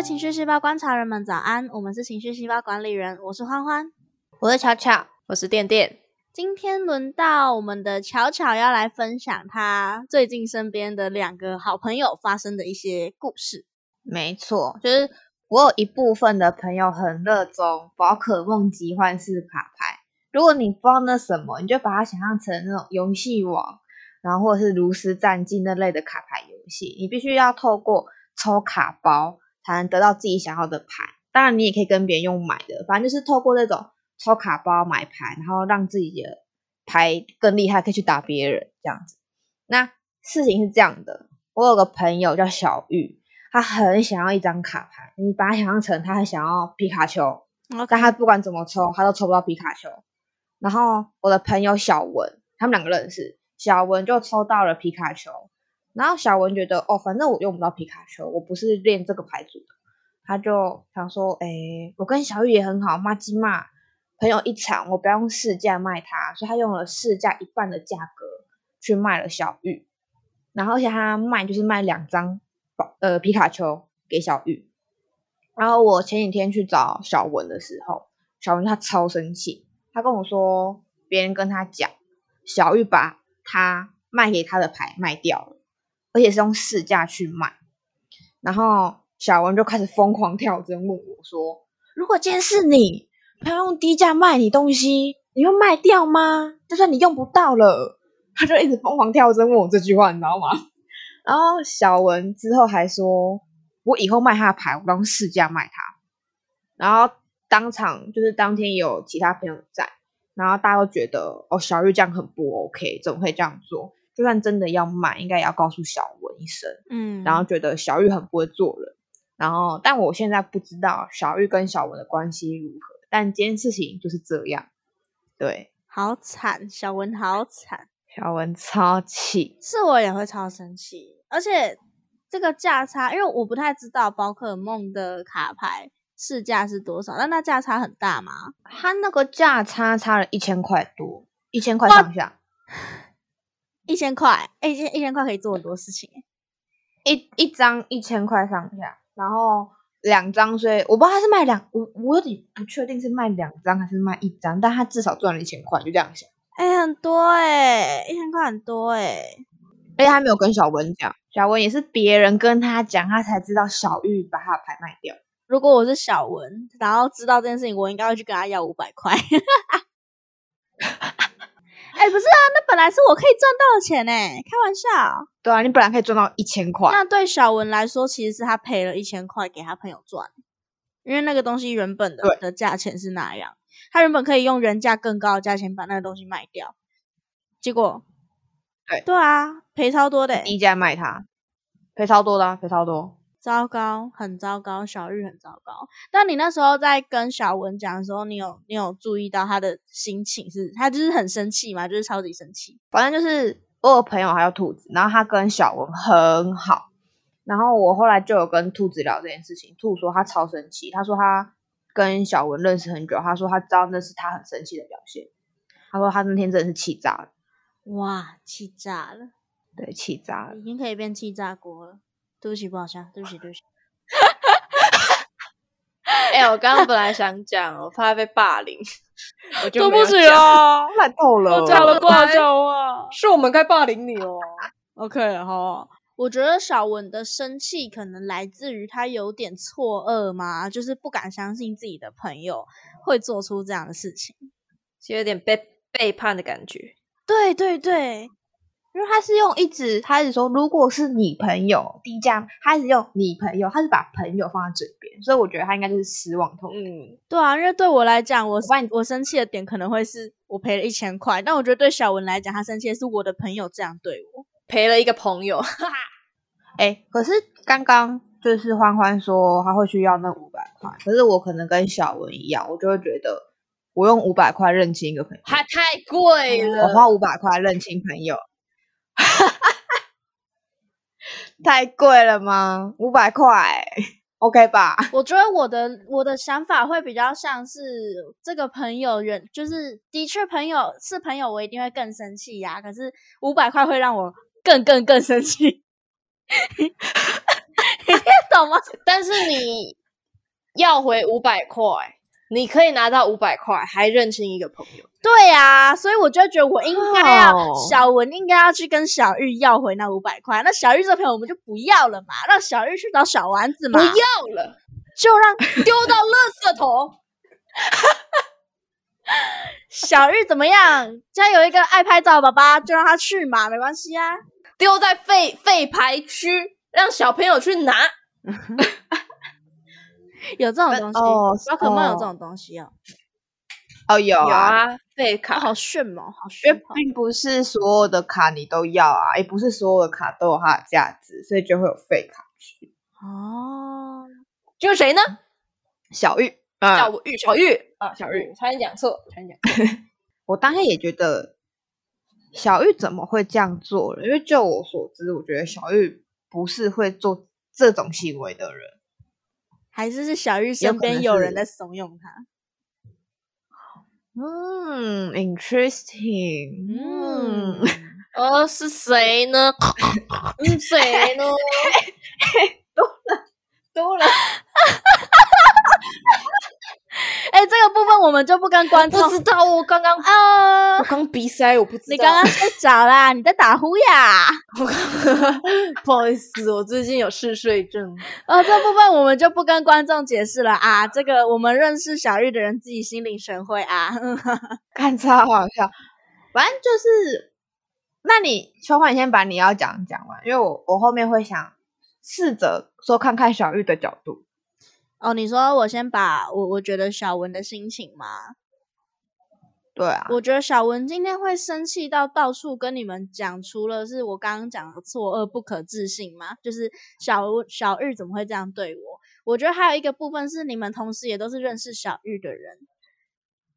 位情绪细胞观察人们，早安！我们是情绪细胞管理人，我是欢欢，我是巧巧，我是电电。今天轮到我们的巧巧要来分享她最近身边的两个好朋友发生的一些故事。没错，就是我有一部分的朋友很热衷宝可梦集幻式卡牌。如果你不知道那什么，你就把它想象成那种游戏王，然后或者是炉石战记那类的卡牌游戏。你必须要透过抽卡包才能得到自己想要的牌。当然，你也可以跟别人用买的，反正就是透过那种抽卡包买牌，然后让自己的牌更厉害，可以去打别人这样子。那事情是这样的，我有个朋友叫小玉，他很想要一张卡牌。你把它想象成他很想要皮卡丘，但他不管怎么抽，他都抽不到皮卡丘。然后我的朋友小文，他们两个认识，小文就抽到了皮卡丘。然后小文觉得，哦，反正我用不到皮卡丘，我不是练这个牌组的，他就想说，哎，我跟小玉也很好，骂鸡骂，朋友一场，我不要用市价卖他，所以他用了市价一半的价格去卖了小玉。然后而且他卖就是卖两张宝呃皮卡丘给小玉。然后我前几天去找小文的时候，小文他超生气。他跟我说，别人跟他讲，小玉把他卖给他的牌卖掉了，而且是用市价去卖。然后小文就开始疯狂跳针，问我说：“如果今天是你，他用低价卖你东西，你会卖掉吗？就算你用不到了。”他就一直疯狂跳针问我这句话，你知道吗？然后小文之后还说：“我以后卖他的牌，我用市价卖他。”然后。当场就是当天有其他朋友在，然后大家都觉得哦，小玉这样很不 OK，怎么会这样做？就算真的要买，应该也要告诉小文一声。嗯，然后觉得小玉很不会做人，然后但我现在不知道小玉跟小文的关系如何，但今天事情就是这样。对，好惨，小文好惨，小文超气，是我也会超生气，而且这个价差，因为我不太知道宝可梦的卡牌。市价是多少？但那价差很大吗？它那个价差差了一千块多，一千块上下，一千块，哎，一千一千块可以做很多事情，一一张一千块上下，然后两张，所以我不知道他是卖两，我我有点不确定是卖两张还是卖一张，但他至少赚了一千块，就这样想。哎，很多哎，一千块很多哎，而且他没有跟小文讲，小文也是别人跟他讲，他才知道小玉把他的牌卖掉。如果我是小文，然后知道这件事情，我应该会去跟他要五百块。哎，不是啊，那本来是我可以赚到的钱呢，开玩笑。对啊，你本来可以赚到一千块。那对小文来说，其实是他赔了一千块给他朋友赚，因为那个东西原本的的价钱是那样，他原本可以用原价更高的价钱把那个东西卖掉，结果，对对啊，赔超多的，低价卖他，赔超多的，赔超多。糟糕，很糟糕，小玉很糟糕。但你那时候在跟小文讲的时候，你有你有注意到他的心情是，他就是很生气嘛，就是超级生气。反正就是我有朋友还有兔子，然后他跟小文很好，然后我后来就有跟兔子聊这件事情，兔说他超生气，他说他跟小文认识很久，他说他知道那是他很生气的表现，他说他那天真的是气炸了，哇，气炸了，对，气炸了，已经可以变气炸锅了。对不起，不好笑。对不起，对不起。哎，我刚刚本来想讲，我怕被霸凌，我就对不起啊，烂透了。讲了挂笑啊，是我们该霸凌你哦。OK，好。我觉得小文的生气可能来自于他有点错愕嘛，就是不敢相信自己的朋友会做出这样的事情，是有点被背叛的感觉。对对对。因为他是用一直，他一直说，如果是你朋友低价，他是用你朋友，他是把朋友放在嘴边，所以我觉得他应该就是失望透。嗯，对啊，因为对我来讲，我我我生气的点可能会是我赔了一千块，但我觉得对小文来讲，他生气的是我的朋友这样对我，赔了一个朋友。哎，可是刚刚就是欢欢说他会去要那五百块，可是我可能跟小文一样，我就会觉得我用五百块认清一个朋友，他太贵了，我花五百块认清朋友。太贵了吗？五百块，OK 吧？我觉得我的我的想法会比较像是这个朋友人，就是的确朋友是朋友，我一定会更生气呀。可是五百块会让我更更更生气。懂吗？但是你要回五百块，你可以拿到五百块，还认清一个朋友。对呀，所以我就觉得我应该要小文应该要去跟小玉要回那五百块。那小玉这朋友我们就不要了嘛，让小玉去找小丸子嘛。不要了，就让丢到垃圾桶。小玉怎么样？家有一个爱拍照的爸爸，就让他去嘛，没关系啊。丢在废废牌区，让小朋友去拿。有这种东西哦，宝可梦有这种东西哦。哦，有啊，废卡好炫哦，好炫。并不是所有的卡你都要啊，也不是所有的卡都有它的价值，所以就会有废卡区。哦，就是谁呢？小玉啊。小玉，小玉啊，小玉，差点讲错，差点讲错。我当下也觉得小玉怎么会这样做了？因为就我所知，我觉得小玉不是会做这种行为的人，还是是小玉身边有人在怂恿他。嗯，interesting。嗯，哦，是谁呢？嗯，谁呢？多了，多了。哎，这个部分我们就不跟观众。不知道我刚刚啊，我刚鼻塞，我不知道。你刚刚睡着啦？你在打呼呀？不好意思，我最近有嗜睡症。呃，这部分我们就不跟观众解释了啊。这个我们认识小玉的人自己心领神会啊。看超好笑，反正就是，那你秋花，你先把你要讲讲完，因为我我后面会想试着说看看小玉的角度。哦，你说我先把我我觉得小文的心情吗？对啊，我觉得小文今天会生气到到处跟你们讲，除了是我刚刚讲的错愕、不可置信嘛，就是小小玉怎么会这样对我？我觉得还有一个部分是你们同时也都是认识小玉的人，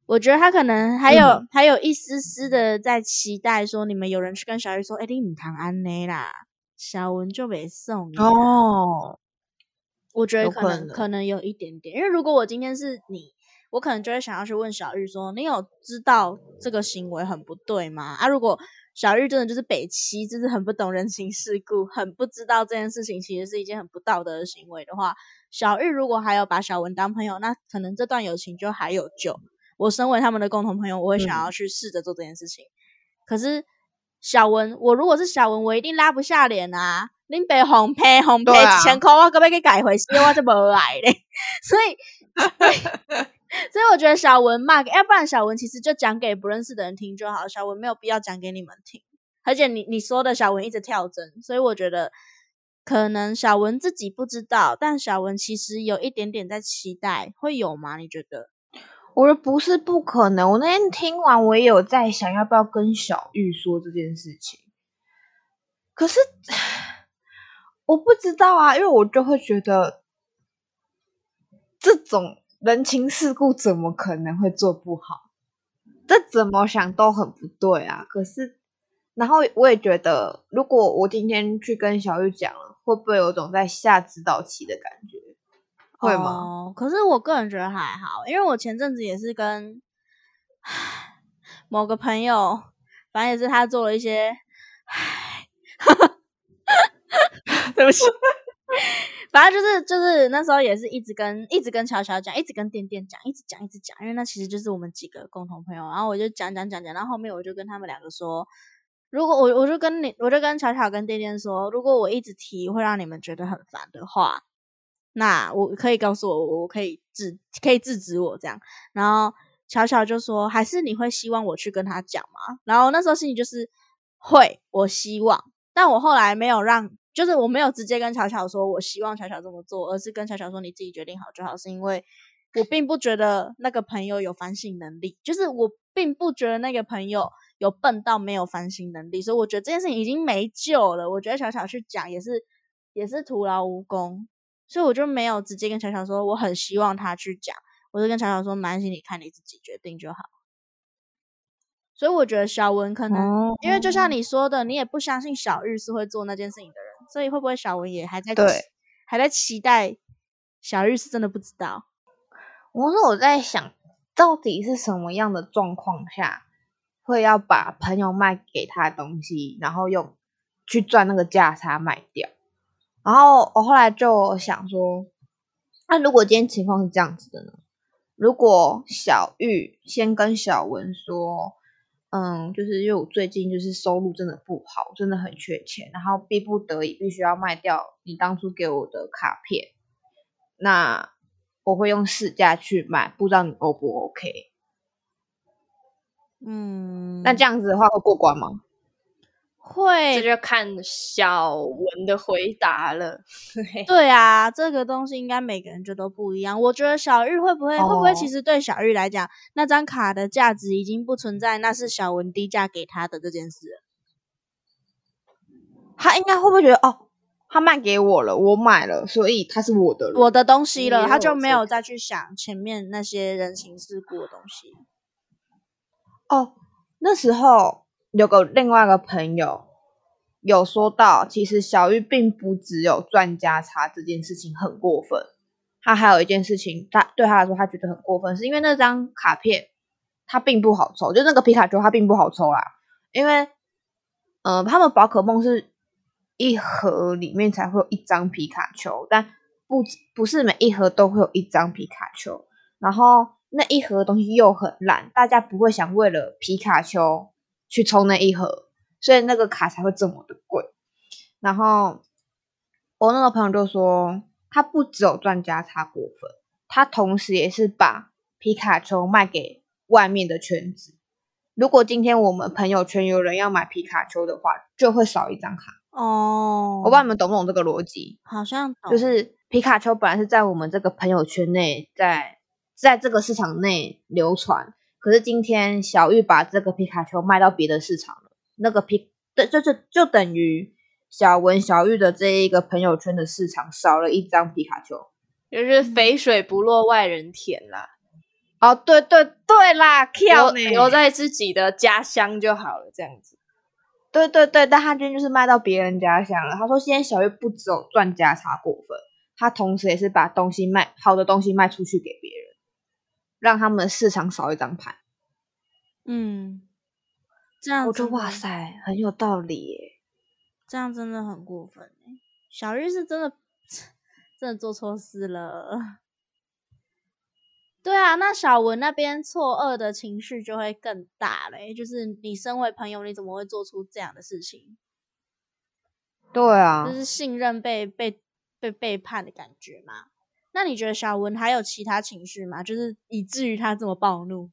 我觉得他可能还有还有一丝丝的在期待说你们有人去跟小玉说，哎，你唔谈安内啦，小文就没送哦。我觉得可能可能有一点点，因为如果我今天是你，我可能就会想要去问小玉说：“你有知道这个行为很不对吗？”啊，如果小玉真的就是北七，就是很不懂人情世故，很不知道这件事情其实是一件很不道德的行为的话，小玉如果还有把小文当朋友，那可能这段友情就还有救。我身为他们的共同朋友，我会想要去试着做这件事情。可是小文，我如果是小文，我一定拉不下脸啊。恁爸红赔红赔一千块，我可要去改回去，我就无来嘞。所以，所以我觉得小文嘛，要不然小文其实就讲给不认识的人听就好。小文没有必要讲给你们听，而且你你说的小文一直跳针，所以我觉得可能小文自己不知道，但小文其实有一点点在期待，会有吗？你觉得？我觉得不是不可能。我那天听完，我也有在想，要不要跟小玉说这件事情。可是。我不知道啊，因为我就会觉得这种人情世故怎么可能会做不好？这怎么想都很不对啊！可是，然后我也觉得，如果我今天去跟小玉讲了，会不会有种在下指导棋的感觉？会吗？可是我个人觉得还好，因为我前阵子也是跟 某个朋友，反正也是他做了一些，对不起，反正就是就是那时候也是一直跟一直跟巧巧讲，一直跟店店讲，一直讲一直讲，因为那其实就是我们几个共同朋友。然后我就讲讲讲讲，然后后面我就跟他们两个说，如果我我就跟你我就跟巧巧跟店店说，如果我一直提会让你们觉得很烦的话，那我可以告诉我，我可以制可以制止我这样。然后巧巧就说，还是你会希望我去跟他讲吗？然后那时候心里就是会，我希望，但我后来没有让。就是我没有直接跟巧巧说，我希望巧巧这么做，而是跟巧巧说你自己决定好就好。是因为我并不觉得那个朋友有反省能力，就是我并不觉得那个朋友有笨到没有反省能力，所以我觉得这件事情已经没救了。我觉得巧巧去讲也是也是徒劳无功，所以我就没有直接跟巧巧说，我很希望他去讲，我就跟巧巧说，没关系，你看你自己决定就好。所以我觉得小文可能，因为就像你说的，你也不相信小玉是会做那件事情的人，所以会不会小文也还在对，还在期待小玉是真的不知道？我说我在想，到底是什么样的状况下会要把朋友卖给他的东西，然后用去赚那个价差卖掉？然后我后来就想说，那如果今天情况是这样子的呢？如果小玉先跟小文说，嗯，就是因为我最近就是收入真的不好，真的很缺钱，然后逼不得已必须要卖掉你当初给我的卡片，那我会用市价去买，不知道你 O 不 OK？嗯，那这样子的话会过关吗？会，这就看小文的回答了。对啊，这个东西应该每个人就都不一样。我觉得小玉会不会，会不会其实对小玉来讲，那张卡的价值已经不存在，那是小文低价给他的这件事。他应该会不会觉得，哦，他卖给我了，我买了，所以他是我的，我的东西了，他就没有再去想前面那些人情世故的东西。哦，那时候。有个另外一个朋友有说到，其实小玉并不只有赚家差这件事情很过分，他还有一件事情，他对他来说他觉得很过分，是因为那张卡片他并不好抽，就那个皮卡丘它并不好抽啦，因为呃他们宝可梦是一盒里面才会有一张皮卡丘，但不不是每一盒都会有一张皮卡丘，然后那一盒东西又很烂，大家不会想为了皮卡丘。去抽那一盒，所以那个卡才会这么的贵。然后我那个朋友就说，他不只有赚加差过分，他同时也是把皮卡丘卖给外面的圈子。如果今天我们朋友圈有人要买皮卡丘的话，就会少一张卡。哦，我不知道你们懂不懂这个逻辑？好像就是皮卡丘本来是在我们这个朋友圈内，在在这个市场内流传。可是今天小玉把这个皮卡丘卖到别的市场了，那个皮对，就就就等于小文小玉的这一个朋友圈的市场少了一张皮卡丘，就是肥水不落外人田啦。哦，对对对啦，留留在自己的家乡就好了，这样子。对对对，但他今天就是卖到别人家乡了。他说，现在小玉不只有赚家差过分，他同时也是把东西卖好的东西卖出去给。让他们市场少一张牌，嗯，这样我觉得哇塞，很有道理耶。这样真的很过分小玉是真的真的做错事了。对啊，那小文那边错愕的情绪就会更大嘞。就是你身为朋友，你怎么会做出这样的事情？对啊，就是信任被被被背叛的感觉嘛。那你觉得小文还有其他情绪吗？就是以至于他这么暴怒？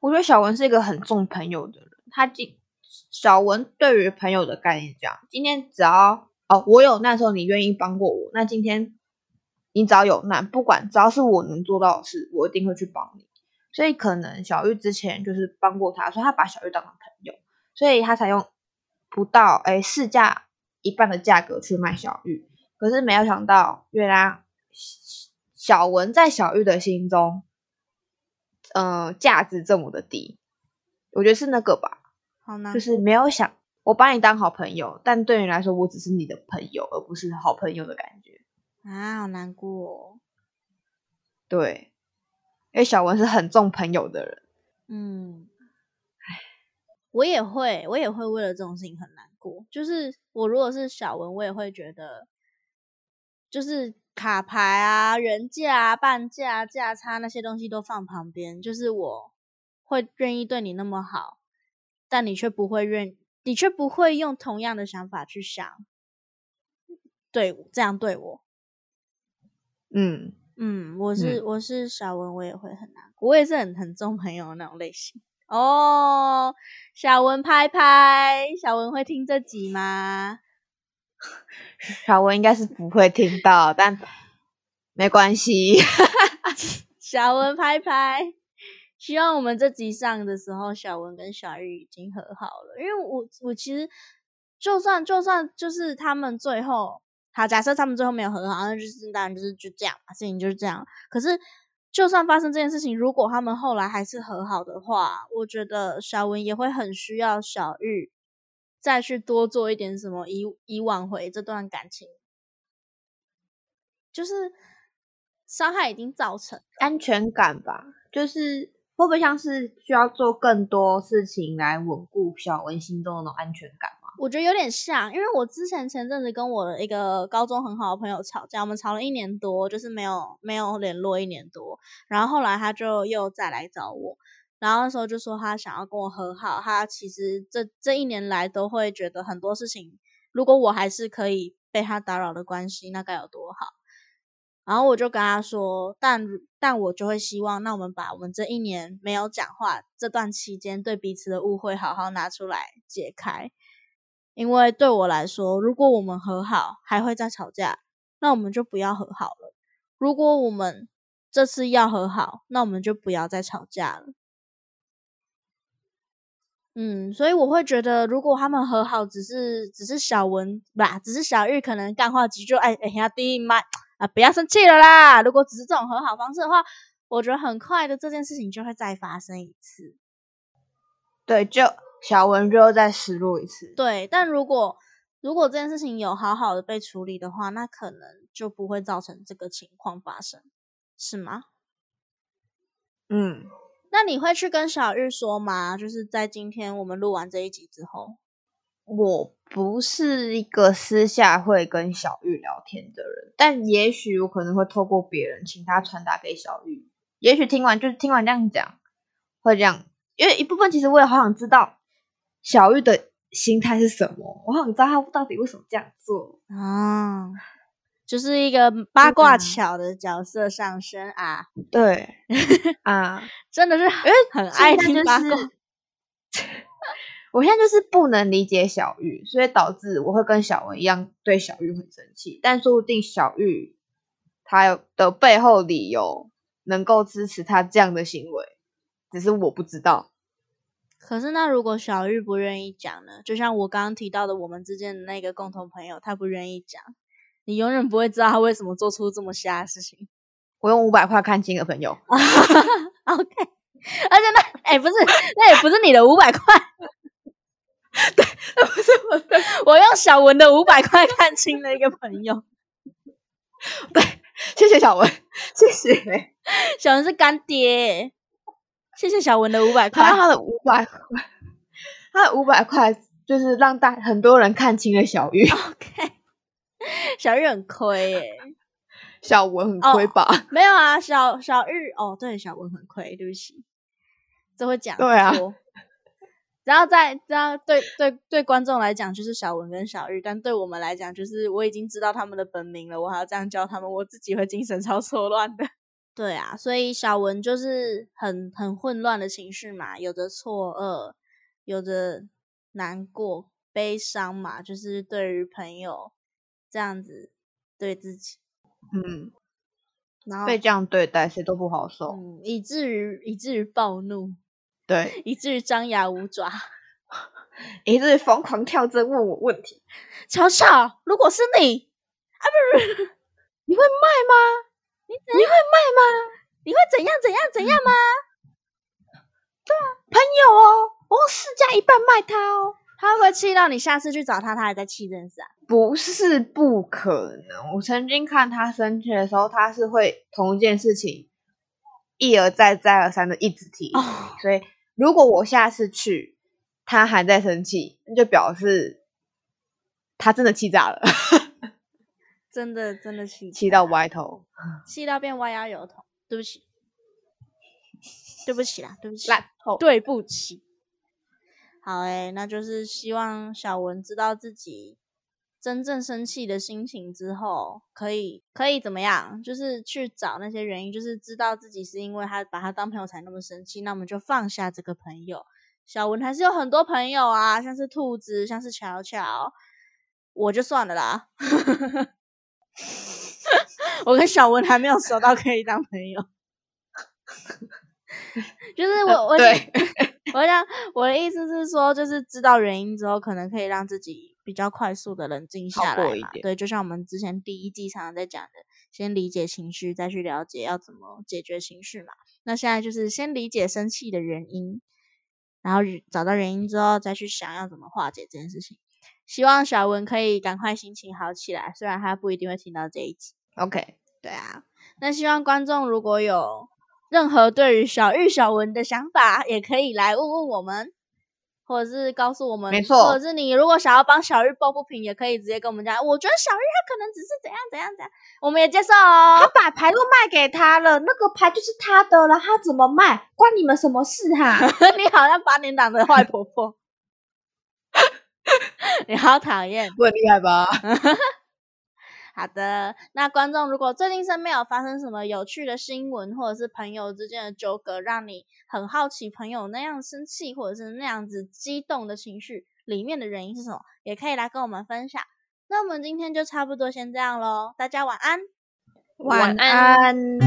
我觉得小文是一个很重朋友的人。他今小文对于朋友的概念这样：今天只要哦，我有难时候你愿意帮过我，那今天你只要有难，不管只要是我能做到的事，我一定会去帮你。所以可能小玉之前就是帮过他，所以他把小玉当成朋友，所以他才用不到哎市价一半的价格去卖小玉。可是没有想到，原来。小文在小玉的心中，呃，价值这么的低，我觉得是那个吧，好难，就是没有想我把你当好朋友，但对你来说，我只是你的朋友，而不是好朋友的感觉啊，好难过。对，因为小文是很重朋友的人，嗯，唉，我也会，我也会为了这种事情很难过。就是我如果是小文，我也会觉得，就是。卡牌啊，原价啊、半价、价差那些东西都放旁边，就是我会愿意对你那么好，但你却不会愿，你却不会用同样的想法去想，对这样对我。嗯嗯，我是我是小文，我也会很难过，我也是很很重朋友的那种类型。哦，小文拍拍，小文会听这集吗？小文应该是不会听到，但没关系。小文拍拍，希望我们这集上的时候，小文跟小玉已经和好了。因为我我其实就算就算就是他们最后好，假设他们最后没有和好，那就是当然就是就这样嘛，事情就是这样。可是就算发生这件事情，如果他们后来还是和好的话，我觉得小文也会很需要小玉。再去多做一点什么，以以挽回这段感情，就是伤害已经造成安全感吧？就是会不会像是需要做更多事情来稳固小文心中的那种安全感嘛？我觉得有点像，因为我之前前阵子跟我的一个高中很好的朋友吵架，我们吵了一年多，就是没有没有联络一年多，然后后来他就又再来找我，然后那时候就说他想要跟我和好，他其实这这一年来都会觉得很多事情，如果我还是可以被他打扰的关系，那该有多好。然后我就跟他说，但但我就会希望，那我们把我们这一年没有讲话这段期间对彼此的误会好好拿出来解开，因为对我来说，如果我们和好还会再吵架，那我们就不要和好了；如果我们这次要和好，那我们就不要再吵架了。嗯，所以我会觉得，如果他们和好，只是只是小文吧，只是小玉可能干话几句，哎哎呀，第一麦。啊，不要生气了啦！如果只是这种和好方式的话，我觉得很快的这件事情就会再发生一次。对，就小文就再失落一次。对，但如果如果这件事情有好好的被处理的话，那可能就不会造成这个情况发生，是吗？嗯，那你会去跟小玉说吗？就是在今天我们录完这一集之后。我不是一个私下会跟小玉聊天的人，但也许我可能会透过别人请他传达给小玉。也许听完就是听完这样讲，会这样，因为一部分其实我也好想知道小玉的心态是什么，我好想知道他到底为什么这样做啊，就是一个八卦巧的角色上身啊，对 啊，真的是因为很爱听八卦。我现在就是不能理解小玉，所以导致我会跟小文一样对小玉很生气。但说不定小玉她的背后理由能够支持他这样的行为，只是我不知道。可是那如果小玉不愿意讲呢？就像我刚刚提到的，我们之间的那个共同朋友，他不愿意讲，你永远不会知道他为什么做出这么瞎的事情。我用五百块看清个朋友，OK。而且那哎，不是，那也不是你的五百块。对，不是我的，我用小文的五百块看清了一个朋友。对，谢谢小文，谢谢小文是干爹，谢谢小文的五百块。他的五百块，他的五百块就是让大很多人看清了小玉。OK，小玉很亏耶，小文很亏吧？没有啊，小小玉哦，对，小文很亏，对不起，这会讲对啊。然后再这样对对对观众来讲就是小文跟小玉，但对我们来讲就是我已经知道他们的本名了，我还要这样教他们，我自己会精神超错乱的。对啊，所以小文就是很很混乱的情绪嘛，有的错愕，有的难过、悲伤嘛，就是对于朋友这样子对自己，嗯，然后被这样对待，谁都不好受，嗯，以至于以至于暴怒。对，以至于张牙舞爪，以至于疯狂跳针问我问题。乔乔，如果是你，啊不是，你会卖吗？你你会卖吗？你会怎样怎样怎样吗？对啊，朋友哦，我用市价一半卖他哦。他会不会气到你下次去找他，他还在气这件事啊？不是不可能，我曾经看他生气的时候，他是会同一件事情一而再再而三的一直提，所以。如果我下次去，他还在生气，那就表示他真的气炸了，真的真的气气到歪头，气到变歪腰油头。对不起，对不起啦，对不起，烂透，对不起。好诶，那就是希望小文知道自己。真正生气的心情之后，可以可以怎么样？就是去找那些原因，就是知道自己是因为他把他当朋友才那么生气，那我们就放下这个朋友。小文还是有很多朋友啊，像是兔子，像是巧巧，我就算了啦。我跟小文还没有熟到可以当朋友，就是我我我想 我的意思是说，就是知道原因之后，可能可以让自己。比较快速的冷静下来嘛，对，就像我们之前第一季常常在讲的，先理解情绪，再去了解要怎么解决情绪嘛。那现在就是先理解生气的原因，然后找到原因之后，再去想要怎么化解这件事情。希望小文可以赶快心情好起来，虽然他不一定会听到这一集。OK，对啊，那希望观众如果有任何对于小玉、小文的想法，也可以来问问我们。或者是告诉我们，没错，或者是你如果想要帮小玉抱不平，也可以直接跟我们讲。我觉得小玉她可能只是怎样怎样怎样，我们也接受哦。他把牌都卖给他了，那个牌就是他的了，他怎么卖关你们什么事哈？你好像八年党的坏婆婆，你好讨厌，我很厉害吧？好的，那观众如果最近身边有发生什么有趣的新闻，或者是朋友之间的纠葛，让你很好奇朋友那样生气或者是那样子激动的情绪里面的原因是什么，也可以来跟我们分享。那我们今天就差不多先这样喽，大家晚安，晚安。